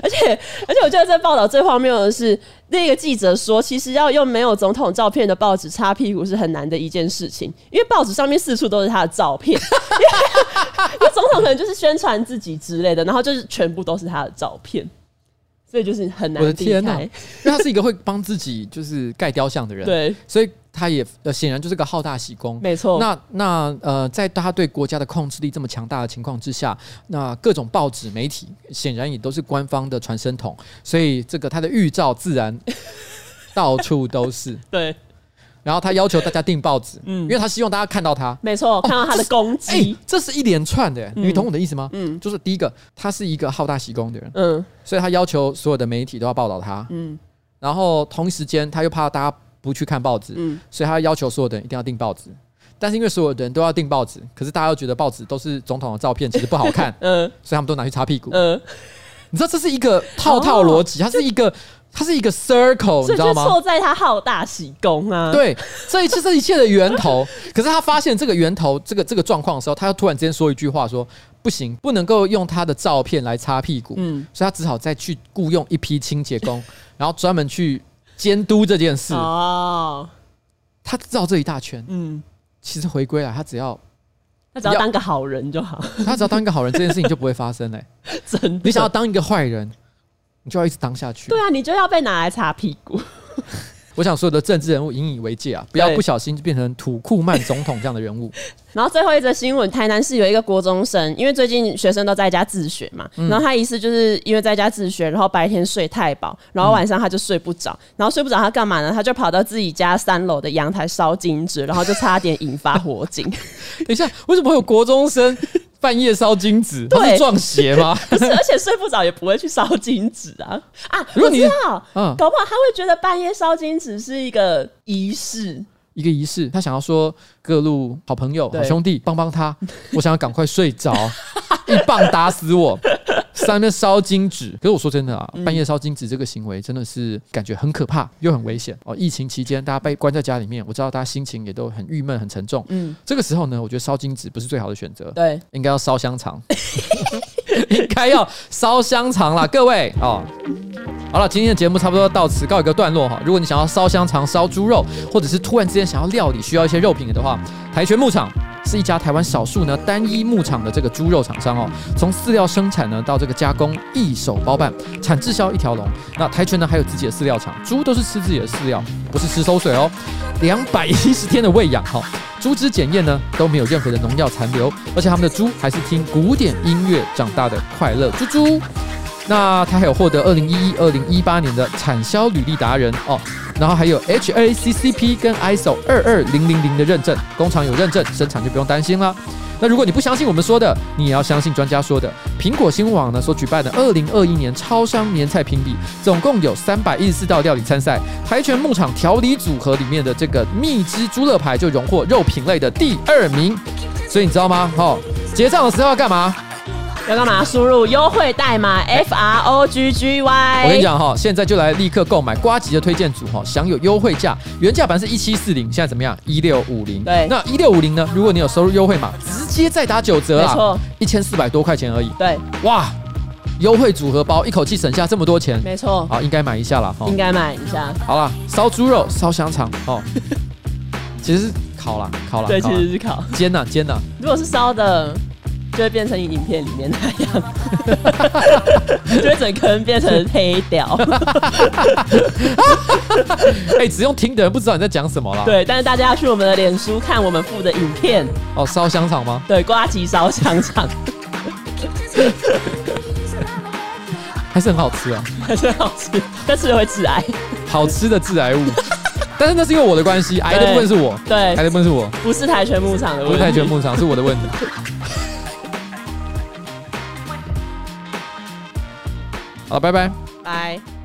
而且，而且，我觉得这报道最荒谬的是，那个记者说，其实要用没有总统照片的报纸擦屁股是很难的一件事情，因为报纸上面四处都是他的照片，因为，总统可能就是宣传自己之类的，然后就是全部都是他的照片。所以就是很难。我的天呐，因为他是一个会帮自己就是盖雕像的人，对，所以他也呃显然就是个好大喜功，没错。那那呃，在他对国家的控制力这么强大的情况之下，那各种报纸媒体显然也都是官方的传声筒，所以这个他的预兆自然到处都是，对。然后他要求大家订报纸，嗯，因为他希望大家看到他，没错，看到他的功绩。欸，这是一连串的，你懂我的意思吗？嗯，就是第一个，他是一个好大喜功的人，嗯，所以他要求所有的媒体都要报道他，嗯，然后同一时间他又怕大家不去看报纸，嗯，所以他要求所有的人一定要订报纸。但是因为所有的人都要订报纸，可是大家又觉得报纸都是总统的照片，其实不好看，嗯，所以他们都拿去擦屁股，嗯，你知道这是一个套套逻辑，它是一个。它是一个 circle，你知道吗？错在他好大喜功啊！对，这一切这一切的源头。可是他发现这个源头，这个这个状况的时候，他又突然之间说一句话说：“不行，不能够用他的照片来擦屁股。”嗯，所以他只好再去雇佣一批清洁工，然后专门去监督这件事。哦，他绕这一大圈，嗯，其实回归来，他只要他只要当个好人就好，他只要当一个好人，这件事情就不会发生嘞。真的，你想要当一个坏人？你就要一直当下去。对啊，你就要被拿来擦屁股。我想所有的政治人物引以为戒啊，不要不小心就变成土库曼总统这样的人物。然后最后一则新闻，台南市有一个国中生，因为最近学生都在家自学嘛，然后他意思就是因为在家自学，然后白天睡太饱，然后晚上他就睡不着，然后睡不着他干嘛呢？他就跑到自己家三楼的阳台烧金纸，然后就差点引发火警。等一下，为什么会有国中生？半夜烧金纸，他是撞邪吗？不是，而且睡不着也不会去烧金纸啊 啊！如果你知道，嗯，搞不好他会觉得半夜烧金纸是一个仪式，一个仪式。他想要说各路好朋友、好兄弟帮帮他，我想要赶快睡着，一棒打死我。上面烧金纸，可是我说真的啊，半夜烧金纸这个行为真的是感觉很可怕又很危险哦。疫情期间大家被关在家里面，我知道大家心情也都很郁闷、很沉重。嗯，这个时候呢，我觉得烧金纸不是最好的选择。对，应该要烧香肠，应该要烧香肠啦，各位哦。好了，今天的节目差不多到此告一个段落哈。如果你想要烧香肠、烧猪肉，或者是突然之间想要料理需要一些肉品的话，台全牧场是一家台湾少数呢单一牧场的这个猪肉厂商哦。从饲料生产呢到这个加工一手包办，产制销一条龙。那台全呢还有自己的饲料厂，猪都是吃自己的饲料，不是吃馊水哦。两百一十天的喂养哈，猪只检验呢都没有任何的农药残留，而且他们的猪还是听古典音乐长大的快乐猪猪。那他还有获得二零一一、二零一八年的产销履历达人哦，然后还有 HACCP 跟 ISO 二二零零零的认证，工厂有认证，生产就不用担心了。那如果你不相信我们说的，你也要相信专家说的。苹果新闻网呢所举办的二零二一年超商年菜评比，总共有三百一十四道料理参赛，台全牧场调理组合里面的这个蜜汁猪肋排就荣获肉品类的第二名。所以你知道吗？哦，结账的时候要干嘛？要干嘛？输入优惠代码 F R O G G Y。我跟你讲哈，现在就来立刻购买瓜吉的推荐组哈，享有优惠价。原价版是一七四零，现在怎么样？一六五零。对，那一六五零呢？如果你有收入优惠码，直接再打九折啊！没错，一千四百多块钱而已。对，哇，优惠组合包，一口气省下这么多钱。没错，好，应该买一下了。应该买一下。好了，烧猪肉、烧香肠哦，其实是烤了，烤了。对，其实是烤。煎呐，煎呐。如果是烧的。就会变成影片里面那样，就会整坑变成黑屌。哎，只用听的人不知道你在讲什么啦。对，但是大家要去我们的脸书看我们附的影片。哦，烧香肠吗？对，瓜吉烧香肠，还是很好吃啊，还是很好吃，但吃了会致癌。好吃的致癌物，但是那是因为我的关系，癌的部分是我，对，癌的部分是我，不是台拳牧场的问题，不是台拳牧场，是我的问题。好，拜拜。拜。